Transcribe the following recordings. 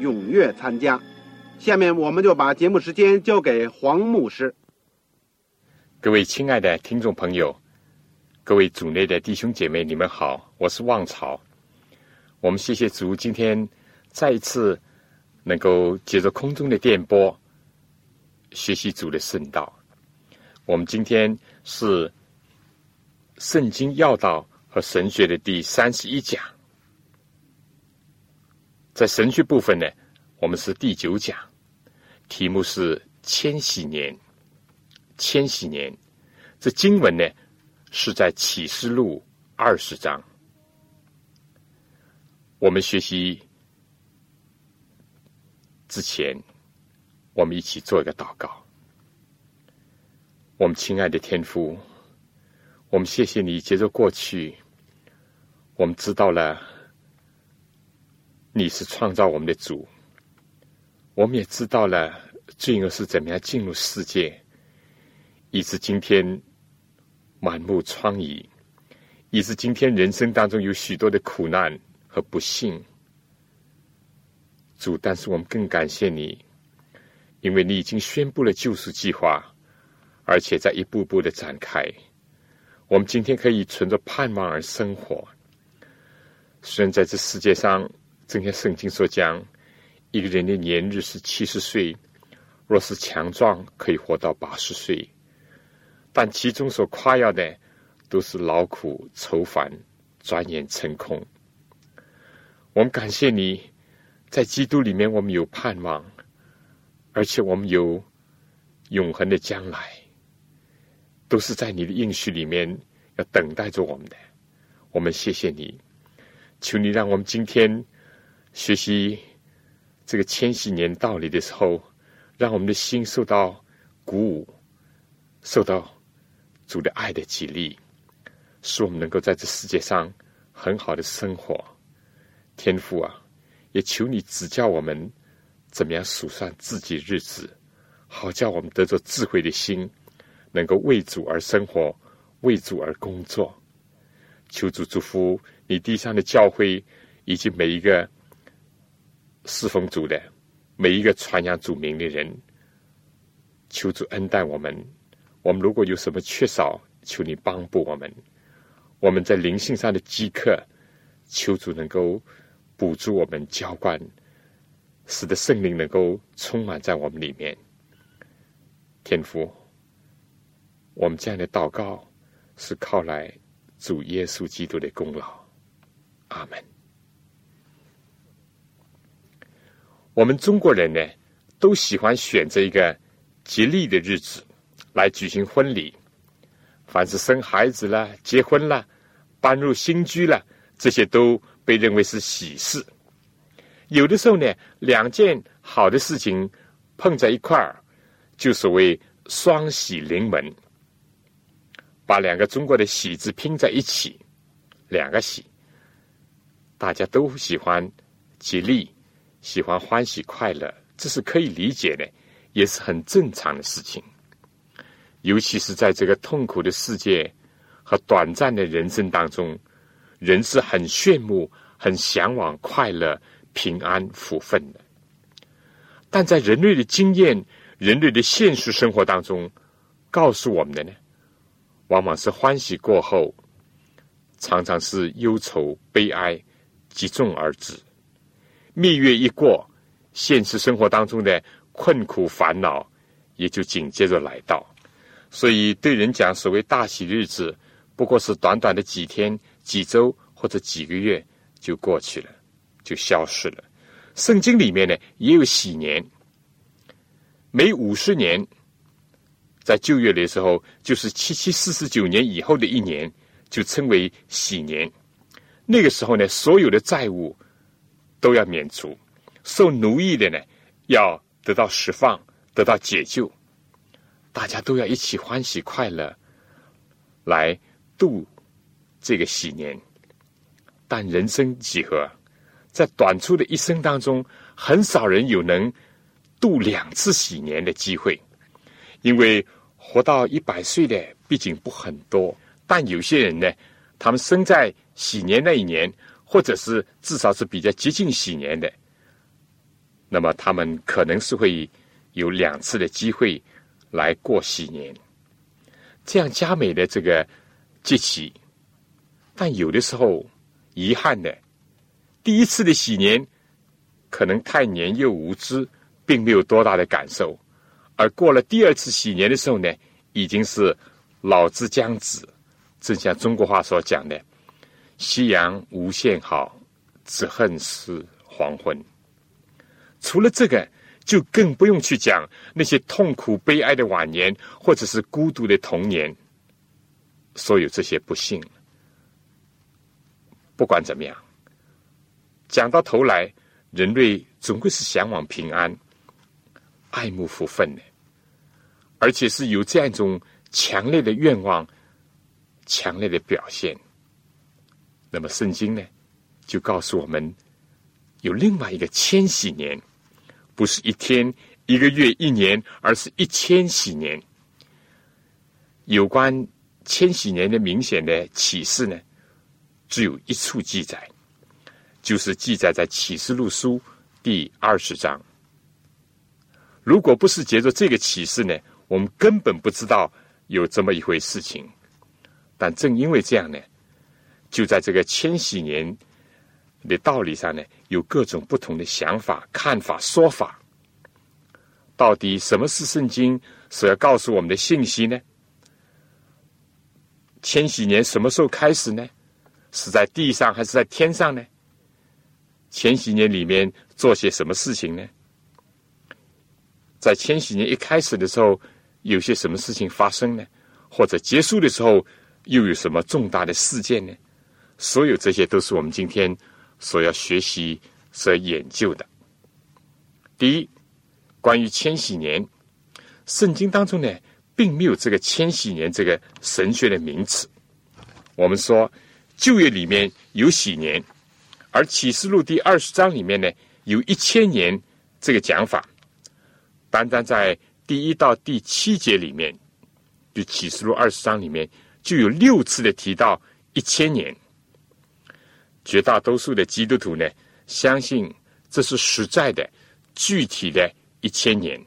踊跃参加。下面我们就把节目时间交给黄牧师。各位亲爱的听众朋友，各位组内的弟兄姐妹，你们好，我是旺朝。我们谢谢主，今天再一次能够借着空中的电波学习主的圣道。我们今天。是圣经要道和神学的第三十一讲，在神学部分呢，我们是第九讲，题目是千禧年。千禧年，这经文呢是在启示录二十章。我们学习之前，我们一起做一个祷告。我们亲爱的天父，我们谢谢你。接着过去，我们知道了你是创造我们的主，我们也知道了罪恶是怎么样进入世界，以致今天满目疮痍，以致今天人生当中有许多的苦难和不幸。主，但是我们更感谢你，因为你已经宣布了救赎计划。而且在一步步的展开，我们今天可以存着盼望而生活。虽然在这世界上，正像圣经所讲，一个人的年日是七十岁，若是强壮，可以活到八十岁，但其中所夸耀的都是劳苦愁烦，转眼成空。我们感谢你，在基督里面，我们有盼望，而且我们有永恒的将来。都是在你的应许里面要等待着我们的，我们谢谢你，求你让我们今天学习这个千禧年道理的时候，让我们的心受到鼓舞，受到主的爱的激励，使我们能够在这世界上很好的生活。天父啊，也求你指教我们怎么样数算自己日子，好叫我们得着智慧的心。能够为主而生活，为主而工作，求主祝福你地上的教会以及每一个侍奉主的每一个传扬主名的人。求主恩待我们，我们如果有什么缺少，求你帮助我们。我们在灵性上的饥渴，求主能够补助我们浇灌，使得圣灵能够充满在我们里面。天父。我们这样的祷告是靠来主耶稣基督的功劳，阿门。我们中国人呢，都喜欢选择一个吉利的日子来举行婚礼。凡是生孩子了、结婚了、搬入新居了，这些都被认为是喜事。有的时候呢，两件好的事情碰在一块儿，就所谓双喜临门。把两个中国的“喜”字拼在一起，两个“喜”，大家都喜欢吉利，喜欢欢喜快乐，这是可以理解的，也是很正常的事情。尤其是在这个痛苦的世界和短暂的人生当中，人是很炫目、很向往快乐、平安、福分的。但在人类的经验、人类的现实生活当中，告诉我们的呢？往往是欢喜过后，常常是忧愁悲哀集中而至。蜜月一过，现实生活当中的困苦烦恼也就紧接着来到。所以，对人讲，所谓大喜日子，不过是短短的几天、几周或者几个月就过去了，就消失了。圣经里面呢，也有喜年，每五十年，在旧约的时候，就是七七四十九年以后的一年，就称为喜年。那个时候呢，所有的债务都要免除，受奴役的呢，要得到释放，得到解救，大家都要一起欢喜快乐来度这个喜年。但人生几何？在短促的一生当中，很少人有能度两次喜年的机会，因为活到一百岁的毕竟不很多。但有些人呢，他们生在喜年那一年，或者是至少是比较接近喜年的，那么他们可能是会有两次的机会来过喜年，这样佳美的这个节气。但有的时候，遗憾的。第一次的喜年，可能太年幼无知，并没有多大的感受；而过了第二次喜年的时候呢，已经是老之将至。正像中国话所讲的：“夕阳无限好，只恨是黄昏。”除了这个，就更不用去讲那些痛苦悲哀的晚年，或者是孤独的童年。所有这些不幸，不管怎么样。讲到头来，人类总归是向往平安、爱慕福分的，而且是有这样一种强烈的愿望、强烈的表现。那么，圣经呢，就告诉我们，有另外一个千禧年，不是一天、一个月、一年，而是一千禧年。有关千禧年的明显的启示呢，只有一处记载。就是记载在启示录书第二十章。如果不是借着这个启示呢，我们根本不知道有这么一回事情。但正因为这样呢，就在这个千禧年的道理上呢，有各种不同的想法、看法、说法。到底什么是圣经所要告诉我们的信息呢？千禧年什么时候开始呢？是在地上还是在天上呢？千禧年里面做些什么事情呢？在千禧年一开始的时候，有些什么事情发生呢？或者结束的时候，又有什么重大的事件呢？所有这些都是我们今天所要学习、所研究的。第一，关于千禧年，圣经当中呢，并没有这个千禧年这个神学的名词。我们说旧约里面有禧年。而启示录第二十章里面呢，有一千年这个讲法，单单在第一到第七节里面，就启示录二十章里面就有六次的提到一千年。绝大多数的基督徒呢，相信这是实在的、具体的一千年，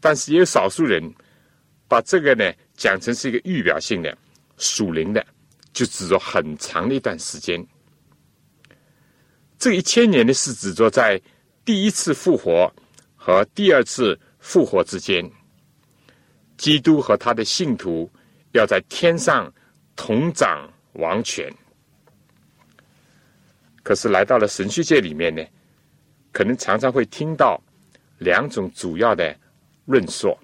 但是也有少数人把这个呢讲成是一个预表性的、属灵的。就指着很长的一段时间，这一千年的是指着在第一次复活和第二次复活之间，基督和他的信徒要在天上同掌王权。可是来到了神学界里面呢，可能常常会听到两种主要的论述，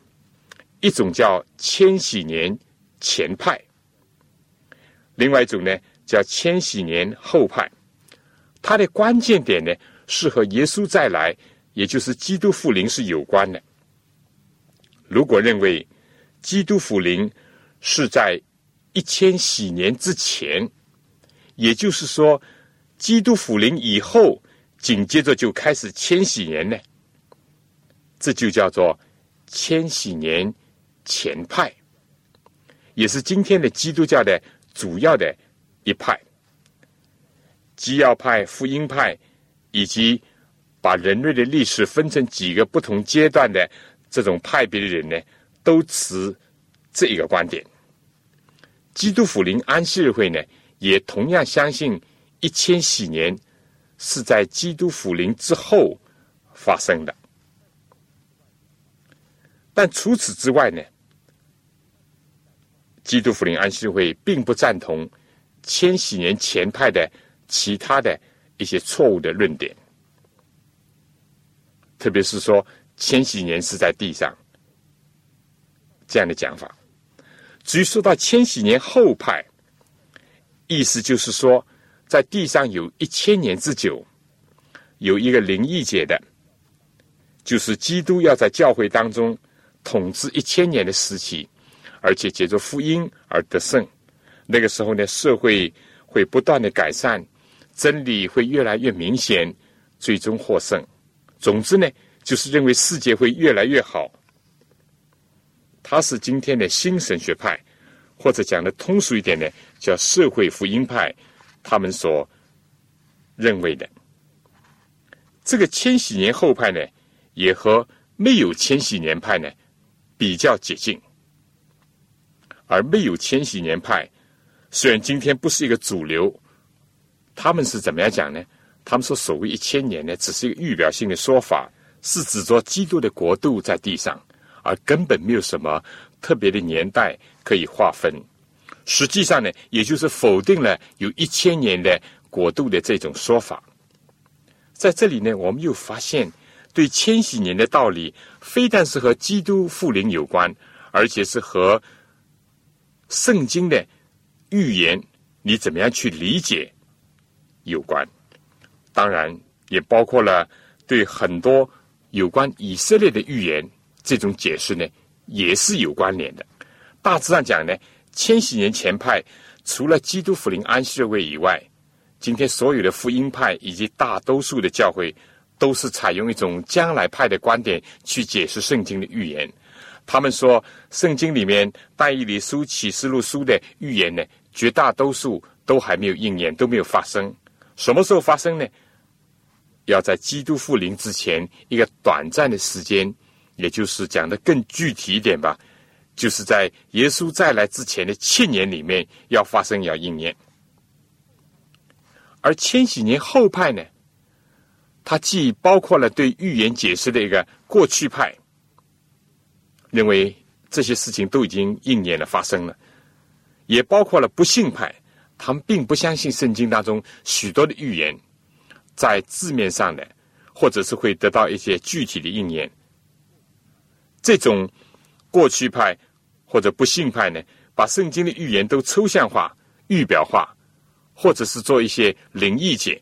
一种叫千禧年前派。另外一种呢，叫千禧年后派，它的关键点呢是和耶稣再来，也就是基督复临是有关的。如果认为基督复临是在一千禧年之前，也就是说基督复临以后，紧接着就开始千禧年呢，这就叫做千禧年前派，也是今天的基督教的。主要的一派，基要派、福音派，以及把人类的历史分成几个不同阶段的这种派别的人呢，都持这一个观点。基督福临安息日会呢，也同样相信一千禧年是在基督复临之后发生的。但除此之外呢，基督福临安息日会并不赞同千禧年前派的其他的一些错误的论点，特别是说千禧年是在地上这样的讲法。至于说到千禧年后派，意思就是说，在地上有一千年之久，有一个灵异解的，就是基督要在教会当中。统治一千年的时期，而且借着福音而得胜。那个时候呢，社会会不断的改善，真理会越来越明显，最终获胜。总之呢，就是认为世界会越来越好。他是今天的新神学派，或者讲的通俗一点呢，叫社会福音派，他们所认为的。这个千禧年后派呢，也和没有千禧年派呢。比较接近，而没有千禧年派。虽然今天不是一个主流，他们是怎么样讲呢？他们说所谓一千年呢，只是一个预表性的说法，是指着基督的国度在地上，而根本没有什么特别的年代可以划分。实际上呢，也就是否定了有一千年的国度的这种说法。在这里呢，我们又发现。对千禧年的道理，非但是和基督复临有关，而且是和圣经的预言，你怎么样去理解有关。当然，也包括了对很多有关以色列的预言这种解释呢，也是有关联的。大致上讲呢，千禧年前派除了基督复临安息日位以外，今天所有的福音派以及大多数的教会。都是采用一种将来派的观点去解释圣经的预言。他们说，圣经里面但以理书、启示录书的预言呢，绝大多数都还没有应验，都没有发生。什么时候发生呢？要在基督复临之前一个短暂的时间，也就是讲的更具体一点吧，就是在耶稣再来之前的千年里面要发生，要应验。而千禧年后派呢？它既包括了对预言解释的一个过去派，认为这些事情都已经应验了、发生了；也包括了不信派，他们并不相信圣经当中许多的预言在字面上的，或者是会得到一些具体的应验。这种过去派或者不信派呢，把圣经的预言都抽象化、预表化，或者是做一些灵异解。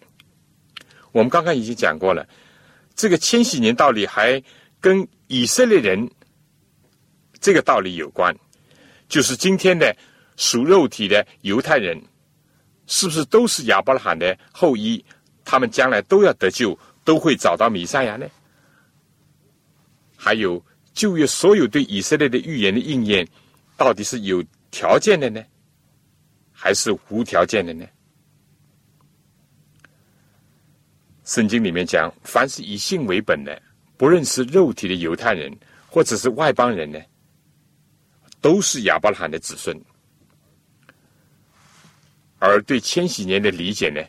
我们刚刚已经讲过了，这个千禧年道理还跟以色列人这个道理有关，就是今天的属肉体的犹太人，是不是都是亚伯拉罕的后裔？他们将来都要得救，都会找到弥赛亚呢？还有旧约所有对以色列的预言的应验，到底是有条件的呢，还是无条件的呢？圣经里面讲，凡是以性为本的，不论是肉体的犹太人或者是外邦人呢，都是亚伯拉罕的子孙。而对千禧年的理解呢，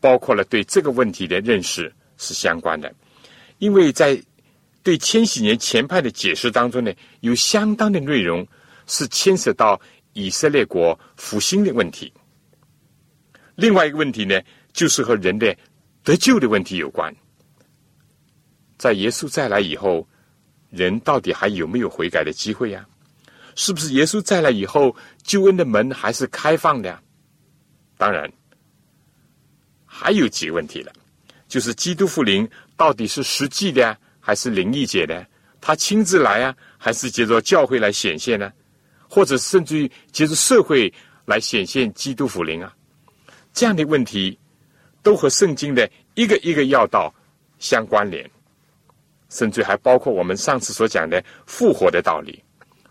包括了对这个问题的认识是相关的，因为在对千禧年前派的解释当中呢，有相当的内容是牵涉到以色列国复兴的问题。另外一个问题呢，就是和人的。得救的问题有关，在耶稣再来以后，人到底还有没有悔改的机会呀？是不是耶稣再来以后，救恩的门还是开放的？当然，还有几个问题了，就是基督复临到底是实际的还是灵异解的？他亲自来啊，还是借着教会来显现呢？或者甚至于借着社会来显现基督复临啊？这样的问题。都和圣经的一个一个要道相关联，甚至还包括我们上次所讲的复活的道理。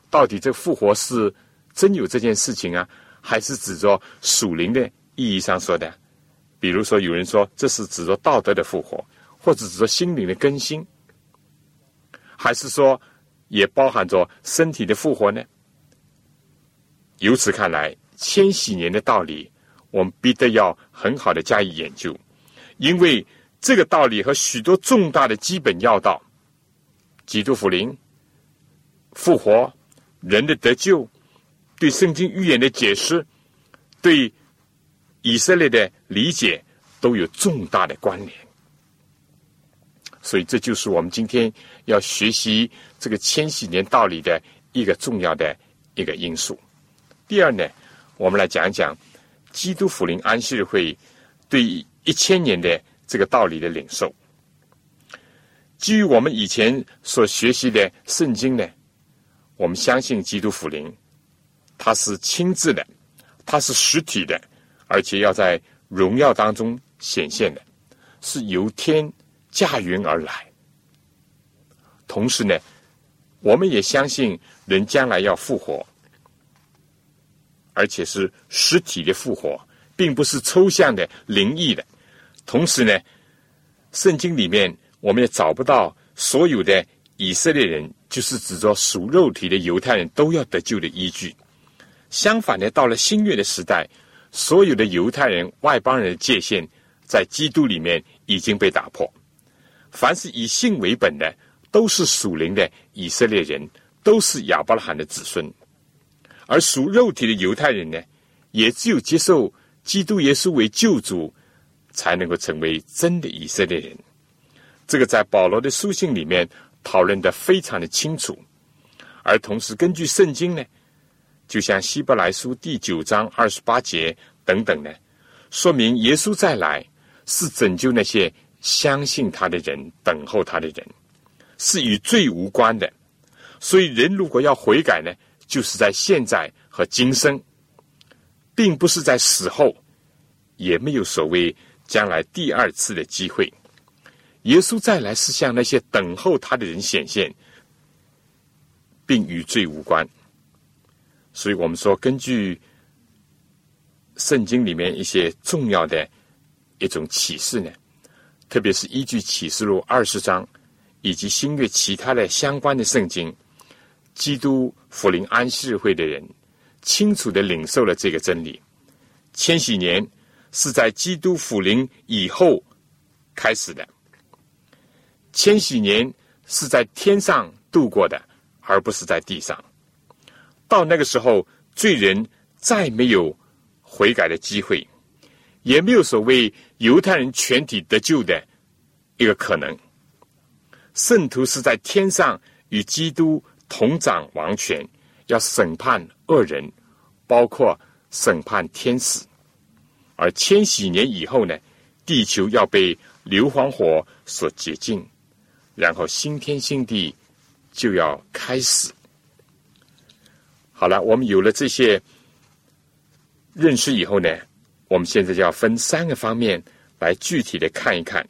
到底这复活是真有这件事情啊，还是指着属灵的意义上说的？比如说，有人说这是指着道德的复活，或者指着心灵的更新，还是说也包含着身体的复活呢？由此看来，千禧年的道理。我们必得要很好的加以研究，因为这个道理和许多重大的基本要道，基督福临、复活、人的得救、对圣经预言的解释、对以色列的理解，都有重大的关联。所以，这就是我们今天要学习这个千禧年道理的一个重要的一个因素。第二呢，我们来讲一讲基督福临安息日会对一千年的这个道理的领受。基于我们以前所学习的圣经呢，我们相信基督福临，它是亲自的，它是实体的，而且要在荣耀当中显现的，是由天。驾云而来，同时呢，我们也相信人将来要复活，而且是实体的复活，并不是抽象的灵异的。同时呢，圣经里面我们也找不到所有的以色列人，就是指着属肉体的犹太人都要得救的依据。相反呢，到了新约的时代，所有的犹太人、外邦人的界限在基督里面已经被打破。凡是以信为本的，都是属灵的以色列人，都是亚伯拉罕的子孙；而属肉体的犹太人呢，也只有接受基督耶稣为救主，才能够成为真的以色列人。这个在保罗的书信里面讨论的非常的清楚，而同时根据圣经呢，就像希伯来书第九章二十八节等等呢，说明耶稣再来是拯救那些。相信他的人，等候他的人，是与罪无关的。所以，人如果要悔改呢，就是在现在和今生，并不是在死后，也没有所谓将来第二次的机会。耶稣再来是向那些等候他的人显现，并与罪无关。所以我们说，根据圣经里面一些重要的一种启示呢。特别是依据启示录二十章，以及新约其他的相关的圣经，基督福临安息日会的人清楚的领受了这个真理：千禧年是在基督福临以后开始的，千禧年是在天上度过的，而不是在地上。到那个时候，罪人再没有悔改的机会。也没有所谓犹太人全体得救的一个可能。圣徒是在天上与基督同掌王权，要审判恶人，包括审判天使。而千禧年以后呢，地球要被硫磺火所洁净，然后新天新地就要开始。好了，我们有了这些认识以后呢？我们现在就要分三个方面来具体的看一看。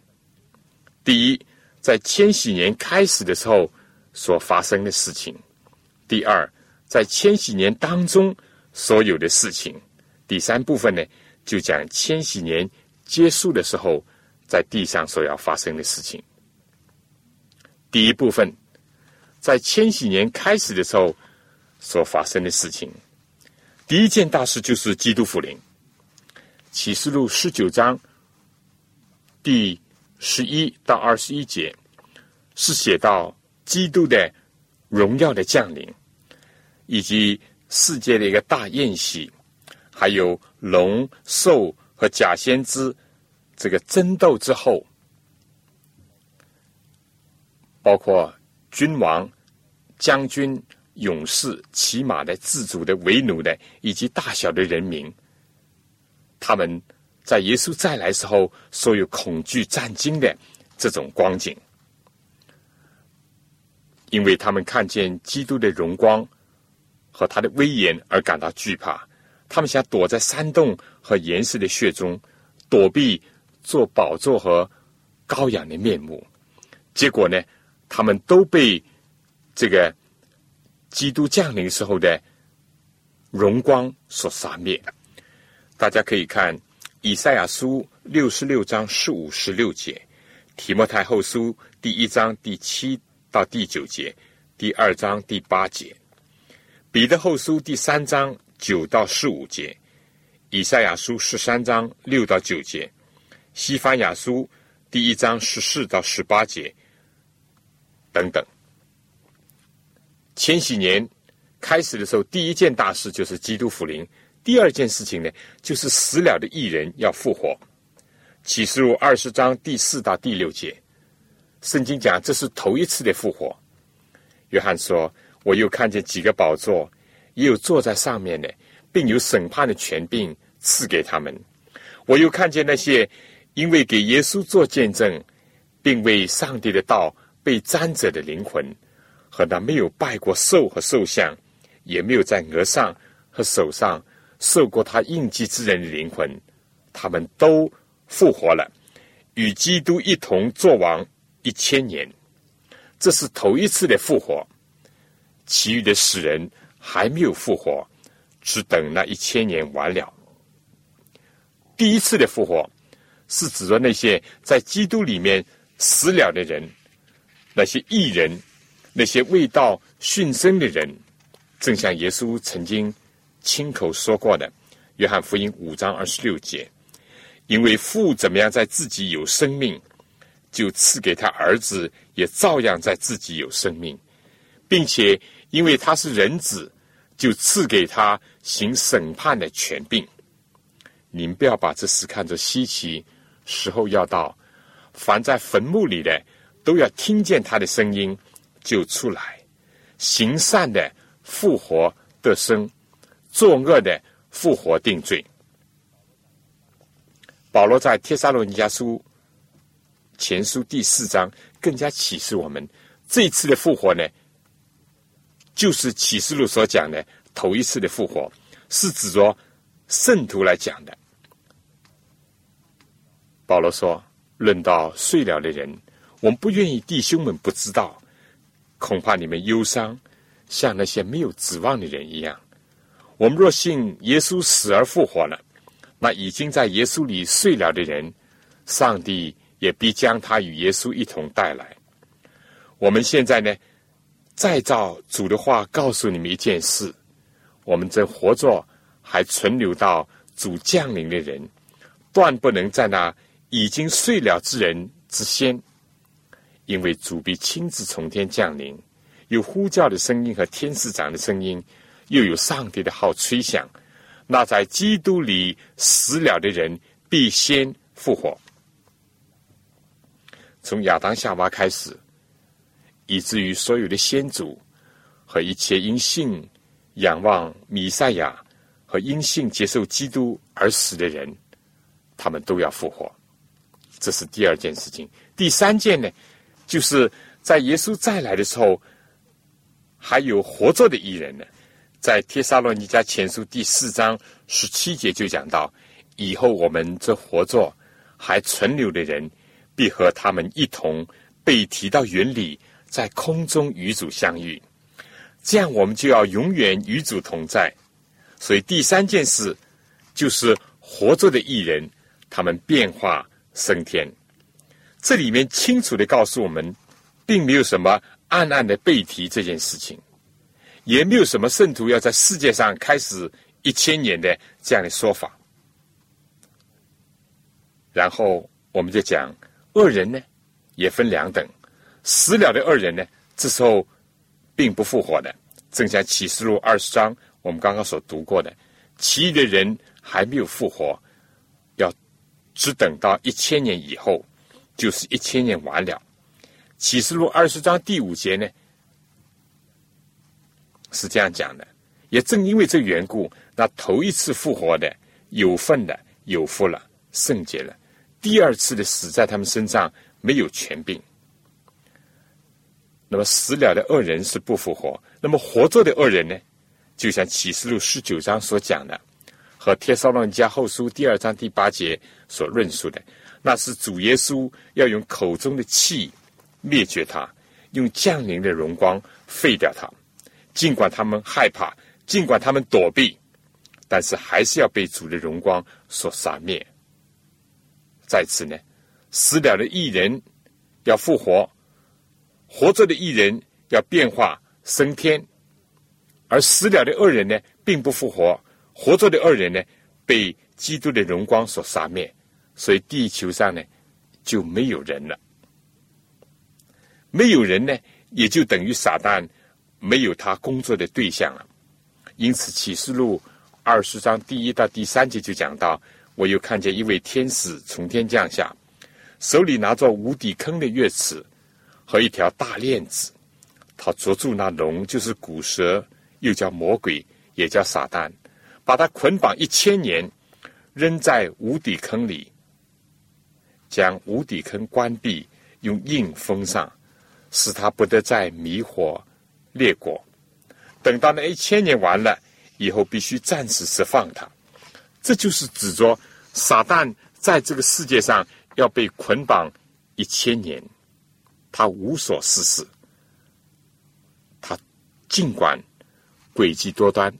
第一，在千禧年开始的时候所发生的事情；第二，在千禧年当中所有的事情；第三部分呢，就讲千禧年结束的时候在地上所要发生的事情。第一部分，在千禧年开始的时候所发生的事情，第一件大事就是基督复临。启示录十九章第十一到二十一节是写到基督的荣耀的降临，以及世界的一个大宴席，还有龙兽和假先知这个争斗之后，包括君王、将军、勇士、骑马的、自主的、为奴的，以及大小的人民。他们在耶稣再来时候，所有恐惧战惊的这种光景，因为他们看见基督的荣光和他的威严而感到惧怕，他们想躲在山洞和岩石的穴中，躲避做宝座和羔羊的面目。结果呢，他们都被这个基督降临时候的荣光所杀灭。大家可以看以赛亚书六十六章十五十六节，提摩太后书第一章第七到第九节，第二章第八节，彼得后书第三章九到十五节，以赛亚书十三章六到九节，西方雅书第一章十四到十八节等等。千禧年开始的时候，第一件大事就是基督福临；第二件事情呢，就是死了的艺人要复活。启示录二十章第四到第六节，圣经讲这是头一次的复活。约翰说：“我又看见几个宝座，也有坐在上面的，并有审判的权柄赐给他们。我又看见那些因为给耶稣做见证，并为上帝的道被沾着的灵魂，和那没有拜过兽和兽像，也没有在额上和手上受过他印记之人的灵魂，他们都。”复活了，与基督一同作王一千年，这是头一次的复活。其余的死人还没有复活，只等那一千年完了。第一次的复活是指着那些在基督里面死了的人，那些异人，那些未到殉身的人，正像耶稣曾经亲口说过的，《约翰福音》五章二十六节。因为父怎么样在自己有生命，就赐给他儿子也照样在自己有生命，并且因为他是人子，就赐给他行审判的权柄。您不要把这事看作稀奇，时候要到，凡在坟墓里的都要听见他的声音，就出来，行善的复活得生，作恶的复活定罪。保罗在帖撒罗尼迦书前书第四章更加启示我们，这一次的复活呢，就是启示录所讲的头一次的复活，是指着圣徒来讲的。保罗说：“论到睡了的人，我们不愿意弟兄们不知道，恐怕你们忧伤，像那些没有指望的人一样。我们若信耶稣死而复活了。”那已经在耶稣里睡了的人，上帝也必将他与耶稣一同带来。我们现在呢，再照主的话告诉你们一件事：我们这活着还存留到主降临的人，断不能在那已经睡了之人之先，因为主必亲自从天降临，有呼叫的声音和天使长的声音，又有上帝的号吹响。那在基督里死了的人必先复活。从亚当夏娃开始，以至于所有的先祖和一切因信仰望弥赛亚和因信接受基督而死的人，他们都要复活。这是第二件事情。第三件呢，就是在耶稣再来的时候，还有活着的艺人呢。在《帖撒罗尼迦前书》第四章十七节就讲到，以后我们这活着还存留的人，必和他们一同被提到云里，在空中与主相遇。这样，我们就要永远与主同在。所以，第三件事就是活着的艺人，他们变化升天。这里面清楚的告诉我们，并没有什么暗暗的背提这件事情。也没有什么圣徒要在世界上开始一千年的这样的说法。然后我们就讲恶人呢，也分两等，死了的恶人呢，这时候并不复活的。正像启示录二十章我们刚刚所读过的，其余的人还没有复活，要只等到一千年以后，就是一千年完了。启示录二十章第五节呢？是这样讲的，也正因为这缘故，那头一次复活的有份的有福了，圣洁了；第二次的死在他们身上没有权柄。那么死了的恶人是不复活，那么活着的恶人呢？就像启示录十九章所讲的，和帖撒罗尼迦后书第二章第八节所论述的，那是主耶稣要用口中的气灭绝他，用降临的荣光废掉他。尽管他们害怕，尽管他们躲避，但是还是要被主的荣光所杀灭。在此呢，死了的艺人要复活，活着的艺人要变化升天，而死了的恶人呢，并不复活，活着的恶人呢，被基督的荣光所杀灭。所以地球上呢就没有人了。没有人呢，也就等于撒旦没有他工作的对象了。因此，《启示录》二十章第一到第三节就讲到：我又看见一位天使从天降下，手里拿着无底坑的钥匙和一条大链子，他捉住那龙，就是古蛇，又叫魔鬼，也叫撒旦，把他捆绑一千年。扔在无底坑里，将无底坑关闭，用印封上，使他不得再迷惑列国。等到那一千年完了以后，必须暂时释放他。这就是指着撒旦在这个世界上要被捆绑一千年，他无所事事，他尽管诡计多端，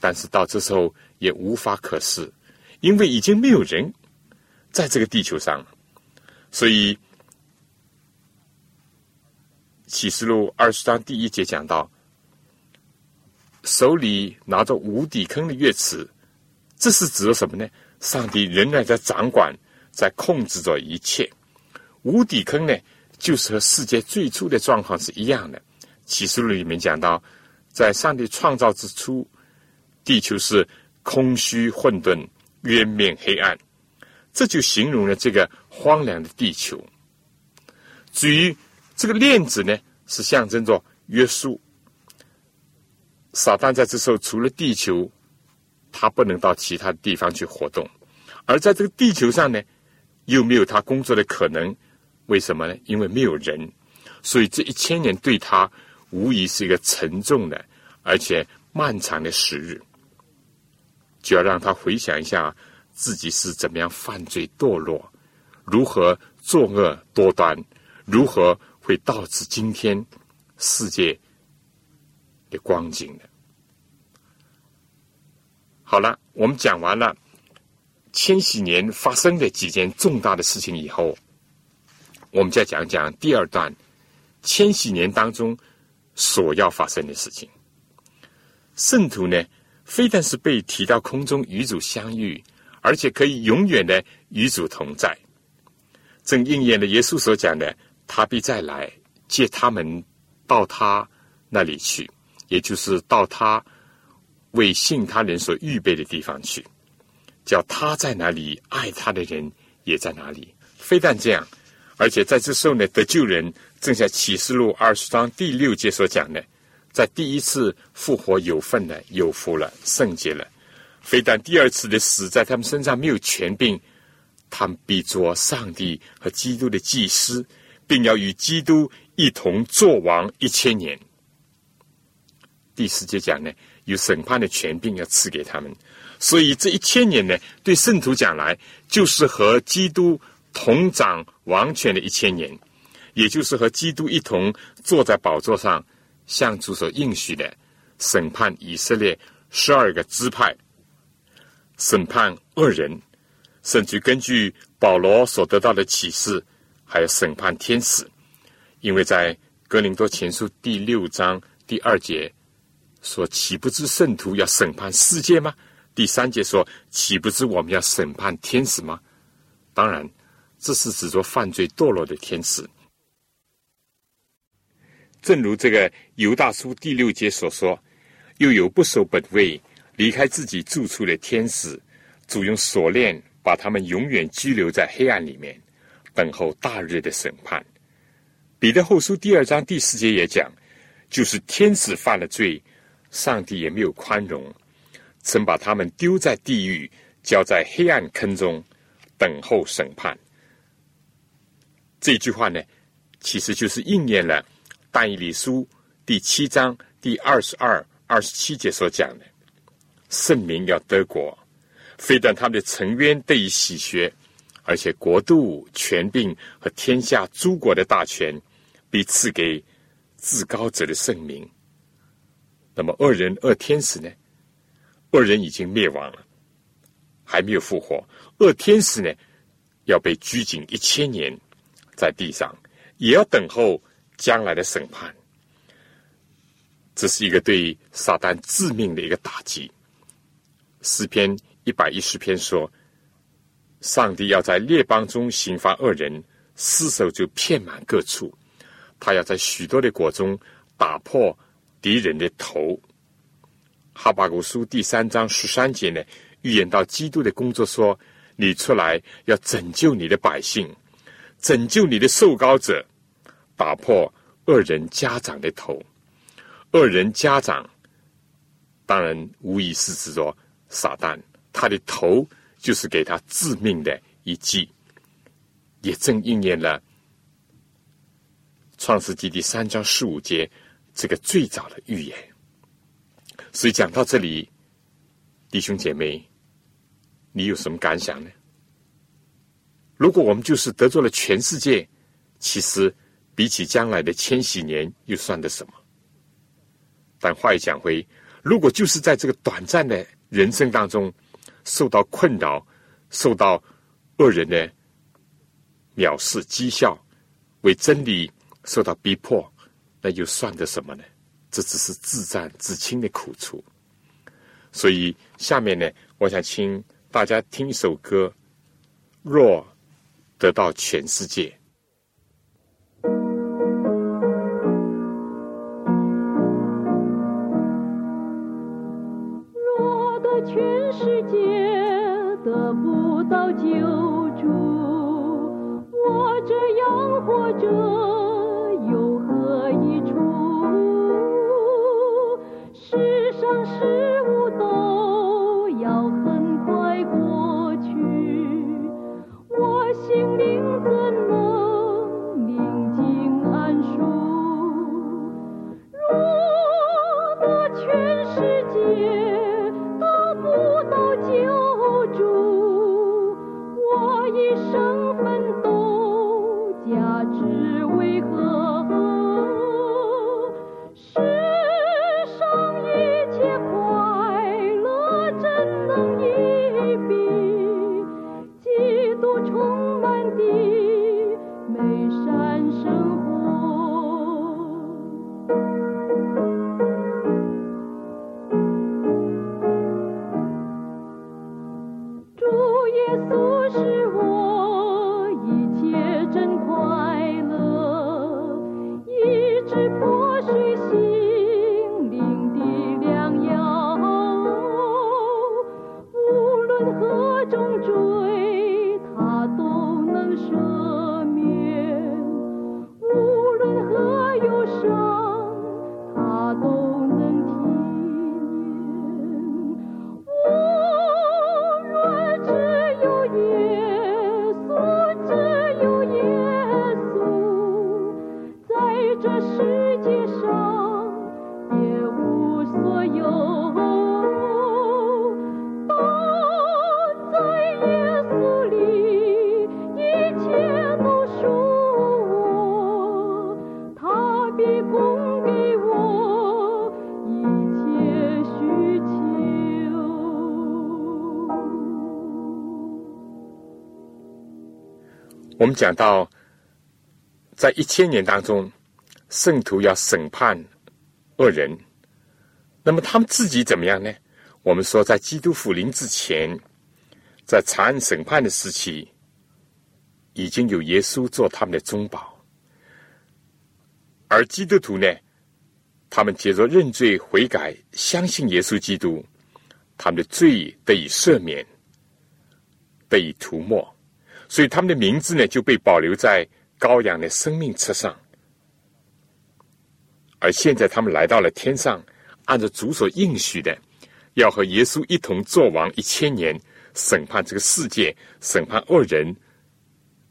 但是到这时候也无法可施。因为已经没有人在这个地球上了，所以启示录二十章第一节讲到，手里拿着无底坑的乐尺，这是指的什么呢？上帝仍然在掌管，在控制着一切。无底坑呢，就是和世界最初的状况是一样的。启示录里面讲到，在上帝创造之初，地球是空虚混沌。渊面黑暗，这就形容了这个荒凉的地球。至于这个链子呢，是象征着约束。撒旦在这时候除了地球，他不能到其他地方去活动；而在这个地球上呢，又没有他工作的可能。为什么呢？因为没有人，所以这一千年对他无疑是一个沉重的而且漫长的时日。就要让他回想一下自己是怎么样犯罪堕落，如何作恶多端，如何会导致今天世界的光景的。好了，我们讲完了千禧年发生的几件重大的事情以后，我们再讲讲第二段千禧年当中所要发生的事情。圣徒呢？非但是被提到空中与主相遇，而且可以永远的与主同在，正应验了耶稣所讲的：“他必再来接他们到他那里去，也就是到他为信他人所预备的地方去，叫他在哪里，爱他的人也在哪里。”非但这样，而且在这时候呢，得救人正像启示录二十章第六节所讲的。在第一次复活有份的有福了圣洁了，非但第二次的死在他们身上没有权柄，他们必做上帝和基督的祭司，并要与基督一同作王一千年。第四节讲呢，有审判的权柄要赐给他们，所以这一千年呢，对圣徒讲来，就是和基督同掌王权的一千年，也就是和基督一同坐在宝座上。向主所应许的审判以色列十二个支派，审判恶人，甚至根据保罗所得到的启示，还有审判天使。因为在哥林多前书第六章第二节说：“岂不知圣徒要审判世界吗？”第三节说：“岂不知我们要审判天使吗？”当然，这是指着犯罪堕落的天使。正如这个犹大书第六节所说，又有不守本位、离开自己住处的天使，主用锁链把他们永远拘留在黑暗里面，等候大日的审判。彼得后书第二章第四节也讲，就是天使犯了罪，上帝也没有宽容，曾把他们丢在地狱，交在黑暗坑中，等候审判。这句话呢，其实就是应验了。但以理书第七章第二十二、二十七节所讲的，圣民要得国，非但他们的成冤得以洗学，而且国度、权柄和天下诸国的大权，必赐给至高者的圣名。那么恶人、恶天使呢？恶人已经灭亡了，还没有复活。恶天使呢，要被拘禁一千年，在地上，也要等候。将来的审判，这是一个对撒旦致命的一个打击。诗篇一百一十篇说：“上帝要在列邦中刑罚恶人，尸首就遍满各处。他要在许多的国中打破敌人的头。哈巴古书第三章十三节呢，预言到基督的工作说：“你出来要拯救你的百姓，拯救你的受膏者，打破恶人家长的头。恶人家长，当然无疑是指着撒旦，他的头。”就是给他致命的一击，也正应验了创世纪第三章十五节这个最早的预言。所以讲到这里，弟兄姐妹，你有什么感想呢？如果我们就是得罪了全世界，其实比起将来的千禧年又算得什么？但话又讲回，如果就是在这个短暂的人生当中，受到困扰，受到恶人的藐视讥笑，为真理受到逼迫，那又算得什么呢？这只是自战自清的苦楚。所以下面呢，我想请大家听一首歌：若得到全世界。讲到，在一千年当中，圣徒要审判恶人，那么他们自己怎么样呢？我们说，在基督复临之前，在查案审判的时期，已经有耶稣做他们的中保，而基督徒呢，他们接着认罪悔改，相信耶稣基督，他们的罪得以赦免，得以涂抹。所以他们的名字呢，就被保留在羔羊的生命册上。而现在他们来到了天上，按照主所应许的，要和耶稣一同作王一千年，审判这个世界，审判恶人，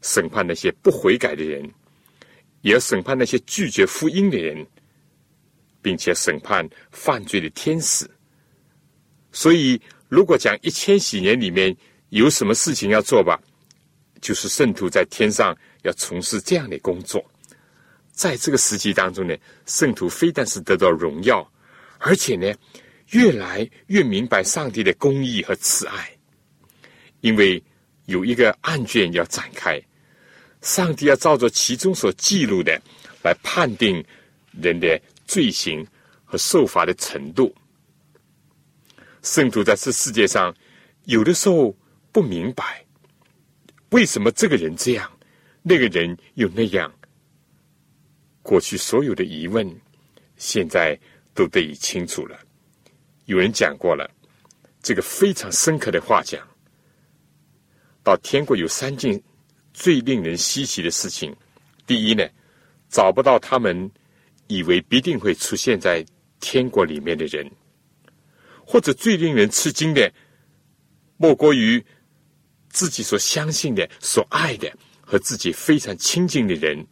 审判那些不悔改的人，也要审判那些拒绝福音的人，并且审判犯罪的天使。所以，如果讲一千禧年里面有什么事情要做吧？就是圣徒在天上要从事这样的工作，在这个时期当中呢，圣徒非但是得到荣耀，而且呢，越来越明白上帝的公义和慈爱，因为有一个案卷要展开，上帝要照着其中所记录的来判定人的罪行和受罚的程度。圣徒在这世界上有的时候不明白。为什么这个人这样，那个人又那样？过去所有的疑问，现在都得以清楚了。有人讲过了，这个非常深刻的话讲：到天国有三件最令人稀奇的事情。第一呢，找不到他们以为必定会出现在天国里面的人，或者最令人吃惊的，莫过于自己所相信的、所爱的和自己非常亲近的人，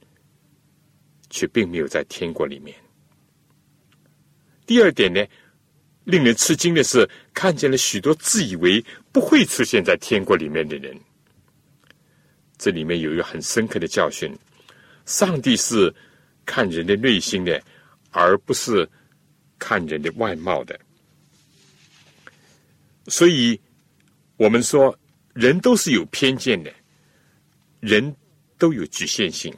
却并没有在天国里面。第二点呢，令人吃惊的是，看见了许多自以为不会出现在天国里面的人。这里面有一个很深刻的教训。上帝是看人的内心的，而不是看人的外貌的。所以，我们说人都是有偏见的，人都有局限性。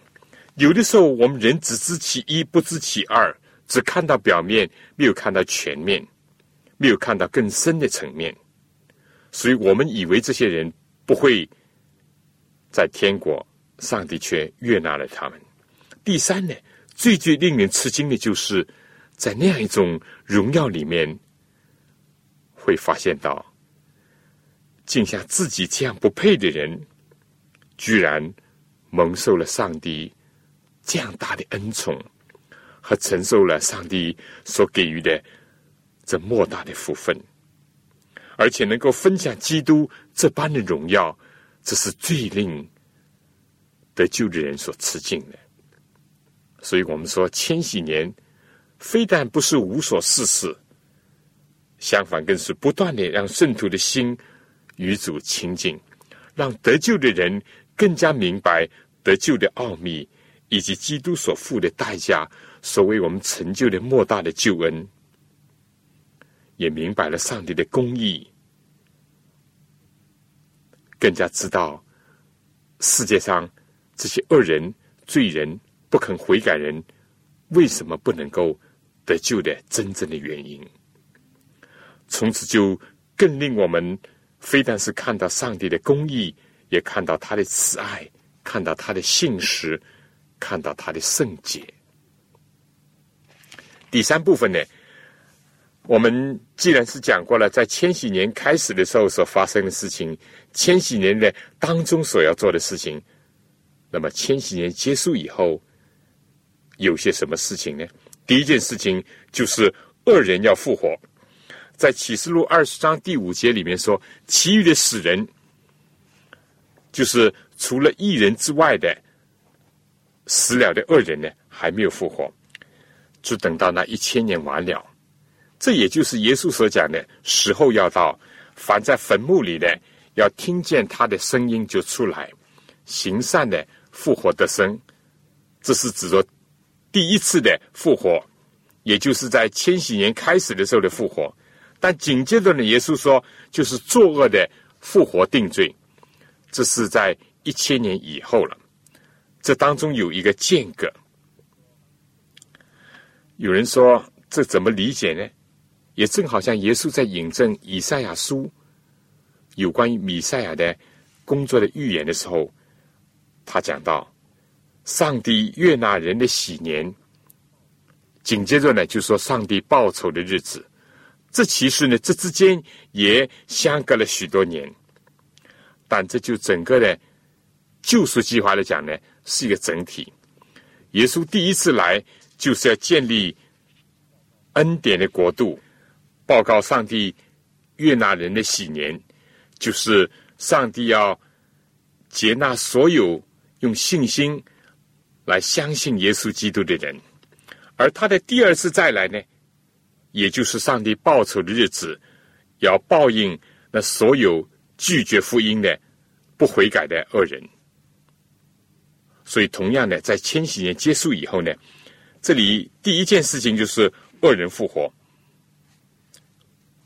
有的时候，我们人只知其一，不知其二，只看到表面，没有看到全面，没有看到更深的层面。所以我们以为这些人不会在天国。上帝却悦纳了他们。第三呢，最最令人吃惊的就是，在那样一种荣耀里面，会发现到，竟像自己这样不配的人，居然蒙受了上帝这样大的恩宠，和承受了上帝所给予的这莫大的福分，而且能够分享基督这般的荣耀，这是最令。得救的人所吃惊的，所以我们说千禧年非但不是无所事事，相反更是不断的让圣徒的心与主亲近，让得救的人更加明白得救的奥秘，以及基督所付的代价，所为我们成就的莫大的救恩，也明白了上帝的公义，更加知道世界上。这些恶人、罪人、不肯悔改人，为什么不能够得救的真正的原因？从此就更令我们非但是看到上帝的公义，也看到他的慈爱，看到他的信实，看到他的圣洁。第三部分呢，我们既然是讲过了，在千禧年开始的时候所发生的事情，千禧年的当中所要做的事情。那么千禧年结束以后，有些什么事情呢？第一件事情就是恶人要复活，在启示录二十章第五节里面说，其余的死人，就是除了一人之外的死了的恶人呢，还没有复活，就等到那一千年完了。这也就是耶稣所讲的时候要到，凡在坟墓里的，要听见他的声音就出来，行善的。复活的生，这是指着第一次的复活，也就是在千禧年开始的时候的复活。但紧接着呢，耶稣说，就是作恶的复活定罪，这是在一千年以后了。这当中有一个间隔。有人说，这怎么理解呢？也正好像耶稣在引证以赛亚书有关于弥赛亚的工作的预言的时候。他讲到，上帝悦纳人的喜年，紧接着呢，就说上帝报仇的日子。这其实呢，这之间也相隔了许多年，但这就整个的救赎计划来讲呢，是一个整体。耶稣第一次来，就是要建立恩典的国度，报告上帝悦纳人的喜年，就是上帝要接纳所有。用信心来相信耶稣基督的人，而他的第二次再来呢，也就是上帝报仇的日子，要报应那所有拒绝福音的、不悔改的恶人。所以，同样的，在千禧年结束以后呢，这里第一件事情就是恶人复活，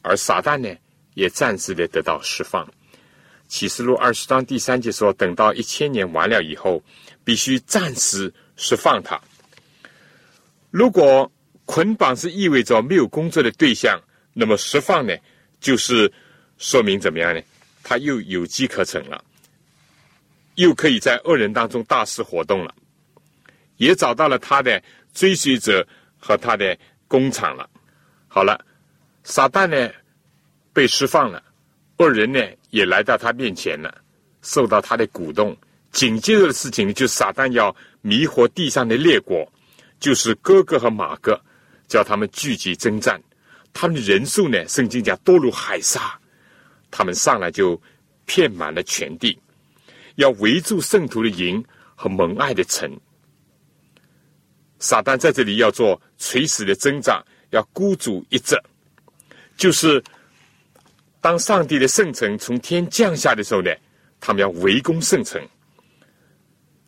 而撒旦呢，也暂时的得到释放。启示录二十章第三节说：“等到一千年完了以后，必须暂时释放他。如果捆绑是意味着没有工作的对象，那么释放呢，就是说明怎么样呢？他又有机可乘了。又可以在恶人当中大肆活动了，也找到了他的追随者和他的工厂了。好了，撒旦呢被释放了，恶人呢也来到他面前了，受到他的鼓动。紧接着的事情就是撒旦要迷惑地上的列国，就是哥哥和马哥，叫他们聚集征战。他们的人数呢，圣经讲多如海沙，他们上来就遍满了全地。要围住圣徒的营和蒙爱的城，撒旦在这里要做垂死的挣扎，要孤注一掷，就是当上帝的圣城从天降下的时候呢，他们要围攻圣城。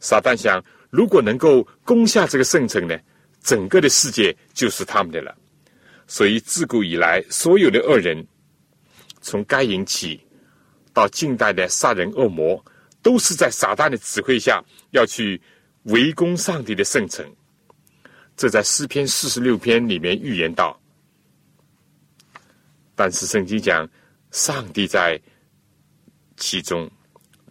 撒旦想，如果能够攻下这个圣城呢，整个的世界就是他们的了。所以自古以来，所有的恶人，从该隐起到近代的杀人恶魔。都是在撒旦的指挥下要去围攻上帝的圣城，这在诗篇四十六篇里面预言到。但是圣经讲，上帝在其中，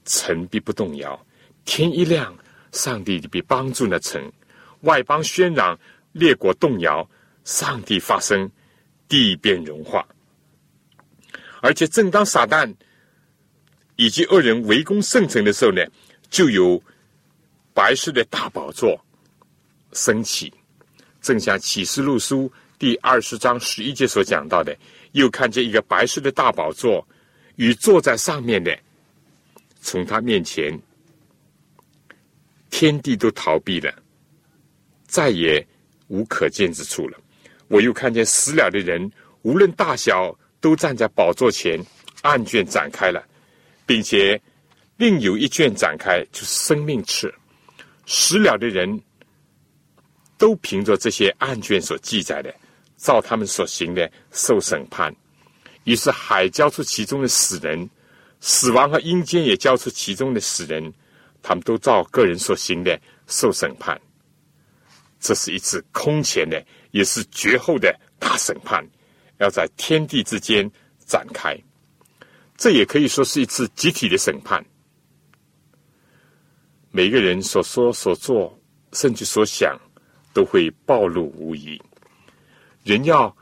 城必不动摇。天一亮，上帝必帮助那城。外邦喧嚷，列国动摇，上帝发声，地变融化。而且正当撒旦。以及恶人围攻圣城的时候呢，就有白色的大宝座升起，正像启示录书第二十章十一节所讲到的，又看见一个白色的大宝座与坐在上面的，从他面前，天地都逃避了，再也无可见之处了。我又看见死了的人，无论大小，都站在宝座前，案卷展开了。并且另有一卷展开，就是生命册。死了的人都凭着这些案卷所记载的，照他们所行的受审判。于是海交出其中的死人，死亡和阴间也交出其中的死人，他们都照个人所行的受审判。这是一次空前的，也是绝后的大审判，要在天地之间展开。这也可以说是一次集体的审判，每个人所说所做，甚至所想，都会暴露无遗。人要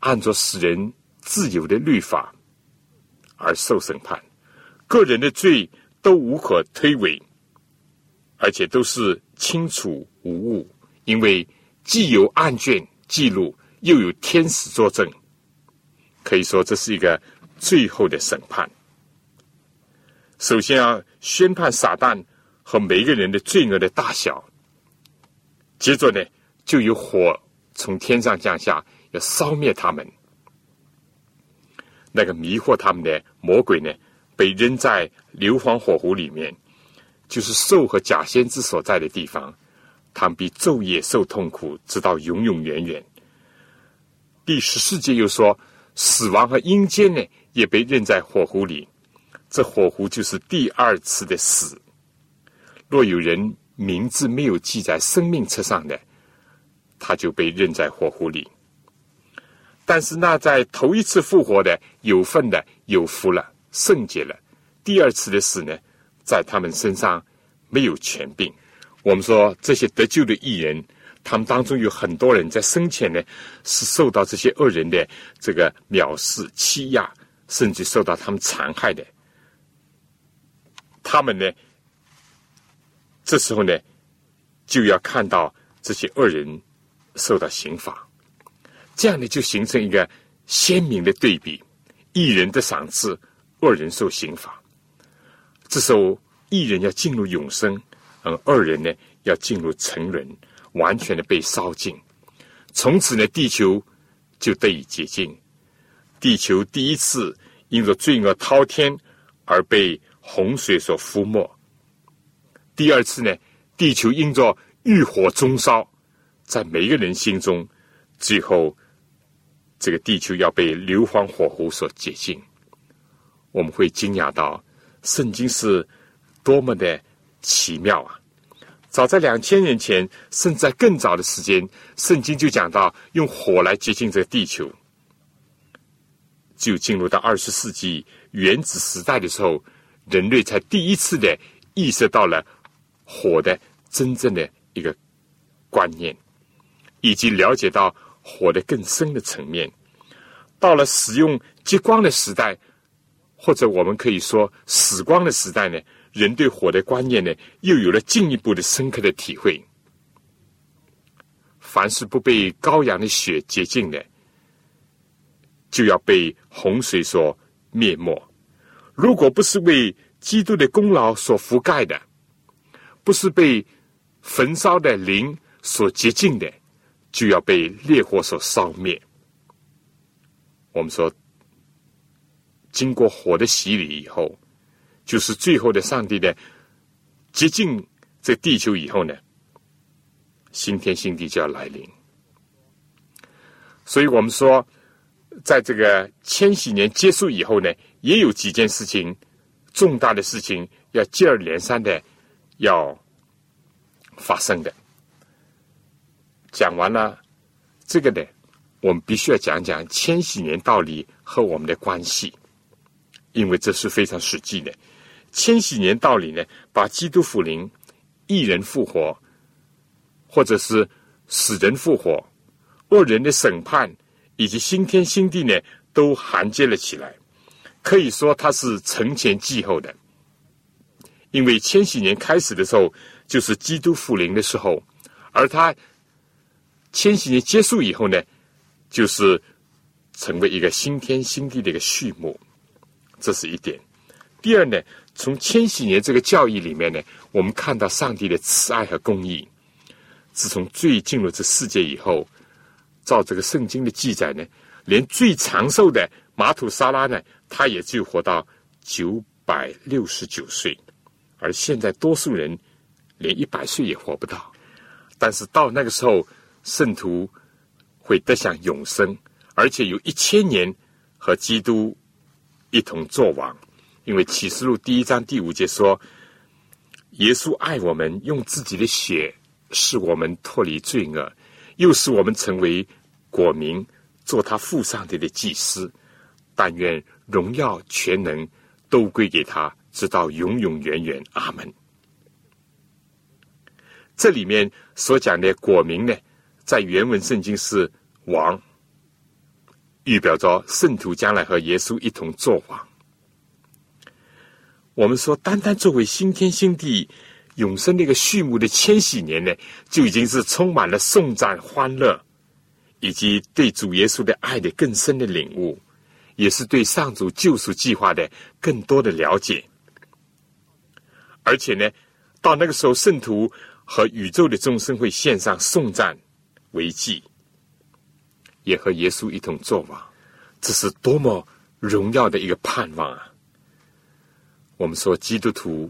按照使人自由的律法而受审判，个人的罪都无可推诿，而且都是清楚无误，因为既有案卷记录，又有天使作证，可以说这是一个。最后的审判，首先要宣判撒旦和每一个人的罪恶的大小。接着呢，就有火从天上降下，要烧灭他们。那个迷惑他们的魔鬼呢，被扔在硫磺火湖里面，就是兽和假先知所在的地方。他们必昼夜受痛苦，直到永永远远。第十四节又说，死亡和阴间呢？也被扔在火湖里，这火湖就是第二次的死。若有人名字没有记在生命册上的，他就被扔在火湖里。但是那在头一次复活的有份的有福了，圣洁了。第二次的死呢，在他们身上没有权柄。我们说这些得救的艺人，他们当中有很多人在生前呢是受到这些恶人的这个藐视欺压。甚至受到他们残害的，他们呢，这时候呢，就要看到这些恶人受到刑罚，这样呢，就形成一个鲜明的对比：一人的赏赐，恶人受刑罚。这时候，一人要进入永生，而二人呢，要进入沉沦，完全的被烧尽。从此呢，地球就得以洁净。地球第一次因着罪恶滔天而被洪水所覆没。第二次呢，地球因着欲火中烧，在每一个人心中，最后这个地球要被硫磺火湖所洁净。我们会惊讶到，圣经是多么的奇妙啊！早在两千年前，甚至在更早的时间，圣经就讲到用火来接近这个地球。就进入到二十世纪原子时代的时候，人类才第一次的意识到了火的真正的一个观念，以及了解到火的更深的层面。到了使用激光的时代，或者我们可以说死光的时代呢，人对火的观念呢，又有了进一步的深刻的体会。凡是不被羔羊的血洁净的，就要被洪水所灭没。如果不是为基督的功劳所覆盖的，不是被焚烧的灵所洁净的，就要被烈火所烧灭。我们说，经过火的洗礼以后，就是最后的上帝的接近这地球以后呢，新天新地就要来临。所以我们说，在这个千禧年结束以后呢。也有几件事情，重大的事情要接二连三的要发生的。讲完了这个呢，我们必须要讲讲千禧年道理和我们的关系，因为这是非常实际的。千禧年道理呢，把基督复临、一人复活，或者是死人复活、恶人的审判以及新天新地呢，都衔接了起来。可以说它是承前继后的，因为千禧年开始的时候就是基督复临的时候，而它千禧年结束以后呢，就是成为一个新天新地的一个序幕，这是一点。第二呢，从千禧年这个教义里面呢，我们看到上帝的慈爱和公义。自从罪进入这世界以后，照这个圣经的记载呢，连最长寿的马土沙拉呢。他也就活到九百六十九岁，而现在多数人连一百岁也活不到。但是到那个时候，圣徒会得享永生，而且有一千年和基督一同作王。因为启示录第一章第五节说：“耶稣爱我们，用自己的血使我们脱离罪恶，又使我们成为国民，做他父上帝的祭司。”但愿。荣耀全能都归给他，直到永永远远。阿门。这里面所讲的果名呢，在原文圣经是王，预表着圣徒将来和耶稣一同作王。我们说，单单作为新天新地永生那个序幕的千禧年呢，就已经是充满了颂赞、欢乐，以及对主耶稣的爱的更深的领悟。也是对上主救赎计划的更多的了解，而且呢，到那个时候，圣徒和宇宙的众生会献上颂赞为祭，也和耶稣一同作王，这是多么荣耀的一个盼望啊！我们说，基督徒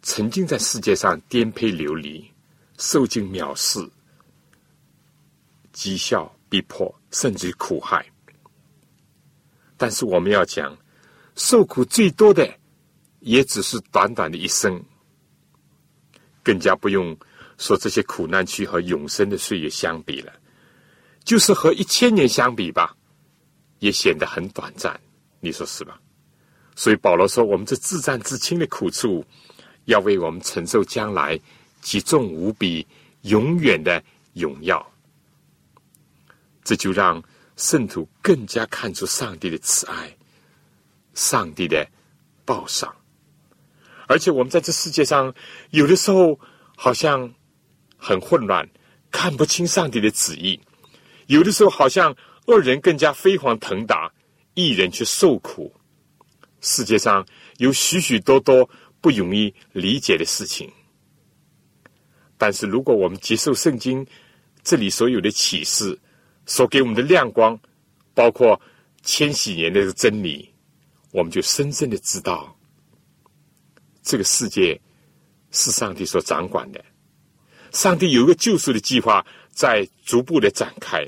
曾经在世界上颠沛流离，受尽藐视、讥笑、逼迫，甚至苦害。但是我们要讲，受苦最多的，也只是短短的一生，更加不用说这些苦难区和永生的岁月相比了，就是和一千年相比吧，也显得很短暂。你说是吧？所以保罗说，我们这自战自清的苦处，要为我们承受将来极重无比、永远的荣耀。这就让。圣徒更加看出上帝的慈爱，上帝的报赏。而且我们在这世界上，有的时候好像很混乱，看不清上帝的旨意；有的时候好像恶人更加飞黄腾达，一人却受苦。世界上有许许多多不容易理解的事情。但是如果我们接受圣经这里所有的启示，所给我们的亮光，包括千禧年的真理，我们就深深的知道，这个世界是上帝所掌管的。上帝有一个救赎的计划在逐步的展开，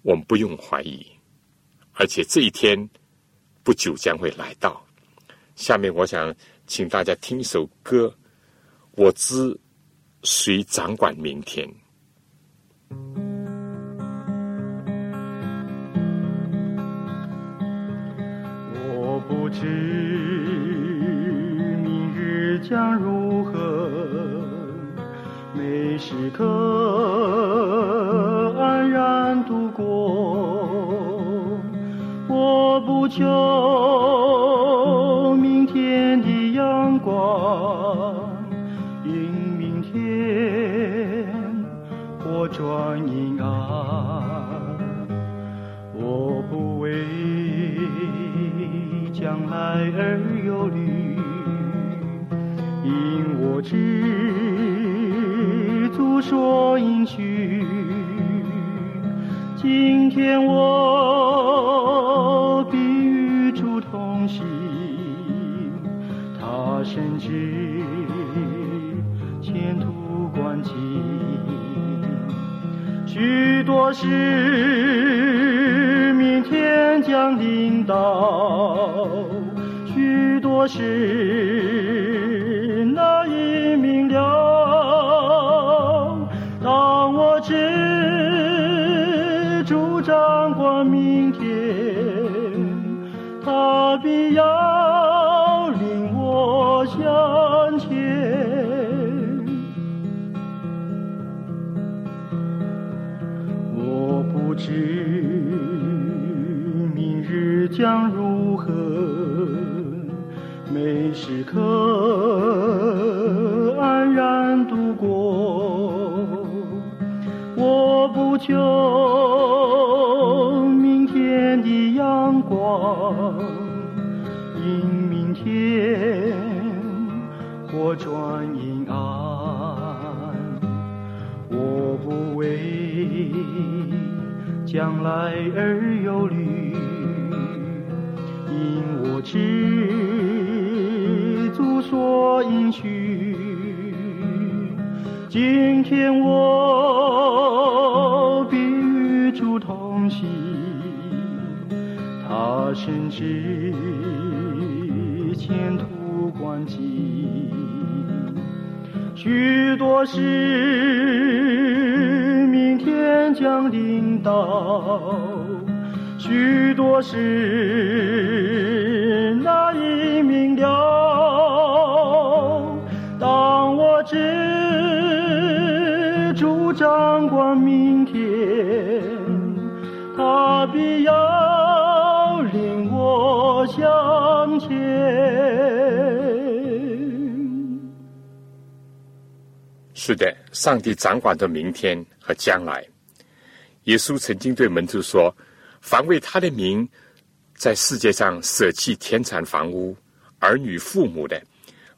我们不用怀疑，而且这一天不久将会来到。下面我想请大家听一首歌，我知谁掌管明天。我不知明日将如何？每时刻求明天的阳光，因明天或转阴暗。我不为将来而忧虑，因我知足所应许。今天我他深知前途关景。许多事明天将领导，许多事难以明了。当我知主掌管明天，他必要许多事难以明了。当我知主掌管明天，他必要领我向前。是的，上帝掌管着明天和将来。耶稣曾经对门徒说：“凡为他的名在世界上舍弃田产房屋、儿女父母的，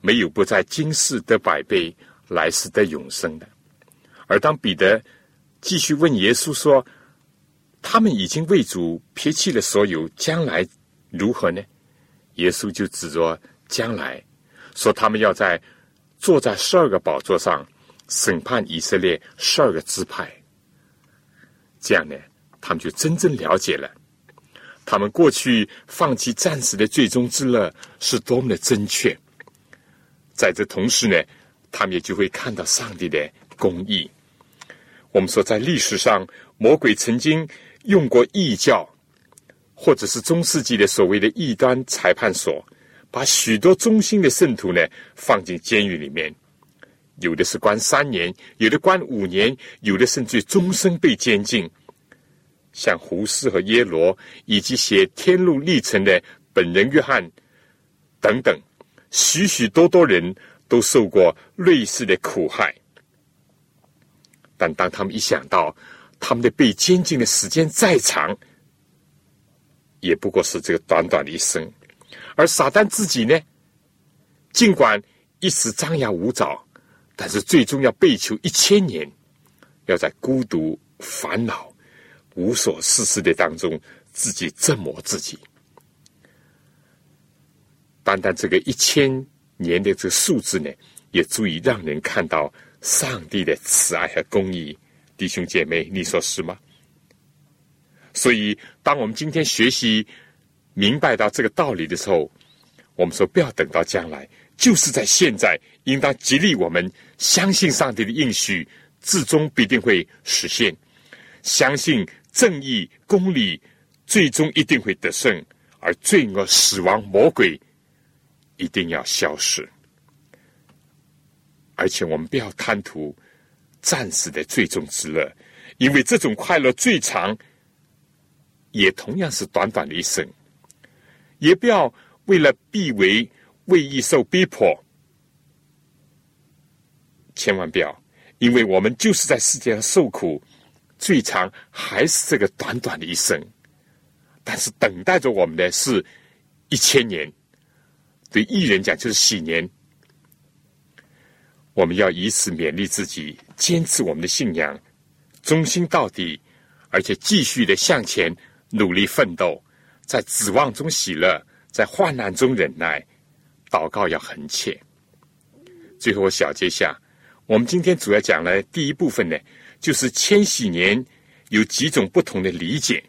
没有不在今世得百倍，来世得永生的。”而当彼得继续问耶稣说：“他们已经为主撇弃了所有，将来如何呢？”耶稣就指着将来说：“他们要在坐在十二个宝座上审判以色列十二个支派。”这样呢，他们就真正了解了，他们过去放弃暂时的最终之乐是多么的正确。在这同时呢，他们也就会看到上帝的公义。我们说，在历史上，魔鬼曾经用过异教，或者是中世纪的所谓的异端裁判所，把许多忠心的圣徒呢放进监狱里面，有的是关三年，有的关五年，有的甚至终身被监禁。像胡适和耶罗，以及写《天路历程》的本人约翰等等，许许多多人都受过类似的苦害。但当他们一想到他们的被监禁的时间再长，也不过是这个短短的一生；而撒旦自己呢，尽管一时张牙舞爪，但是最终要被囚一千年，要在孤独、烦恼、无所事事的当中自己折磨自己。单单这个一千年的这个数字呢，也足以让人看到。上帝的慈爱和公义，弟兄姐妹，你说是吗？所以，当我们今天学习明白到这个道理的时候，我们说不要等到将来，就是在现在，应当激励我们相信上帝的应许，至终必定会实现；相信正义、公理最终一定会得胜，而罪恶、死亡、魔鬼一定要消失。而且我们不要贪图暂时的最终之乐，因为这种快乐最长，也同样是短短的一生。也不要为了避为为义受逼迫，千万不要，因为我们就是在世界上受苦，最长还是这个短短的一生，但是等待着我们的是一千年。对艺人讲就是喜年，我们要以此勉励自己，坚持我们的信仰，忠心到底，而且继续的向前努力奋斗，在指望中喜乐，在患难中忍耐，祷告要恒切。最后我小结下，我们今天主要讲了第一部分呢，就是千禧年有几种不同的理解，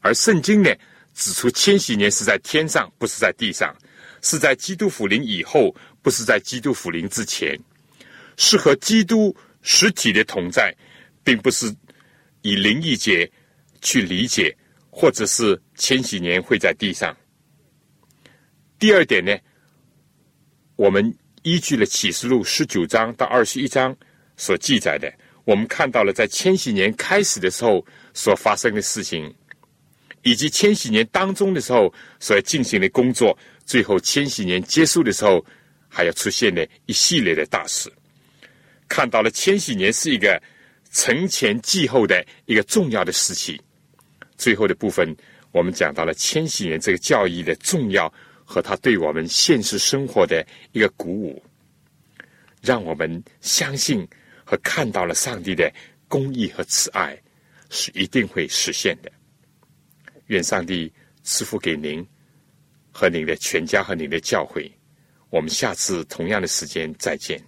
而圣经呢指出千禧年是在天上，不是在地上。是在基督福临以后，不是在基督福临之前，是和基督实体的同在，并不是以灵异节去理解，或者是千禧年会在地上。第二点呢，我们依据了启示录十九章到二十一章所记载的，我们看到了在千禧年开始的时候所发生的事情，以及千禧年当中的时候所进行的工作。最后，千禧年结束的时候，还要出现的一系列的大事。看到了千禧年是一个承前继后的一个重要的时期。最后的部分，我们讲到了千禧年这个教义的重要和他对我们现实生活的一个鼓舞，让我们相信和看到了上帝的公义和慈爱是一定会实现的。愿上帝赐福给您。和您的全家和您的教会，我们下次同样的时间再见。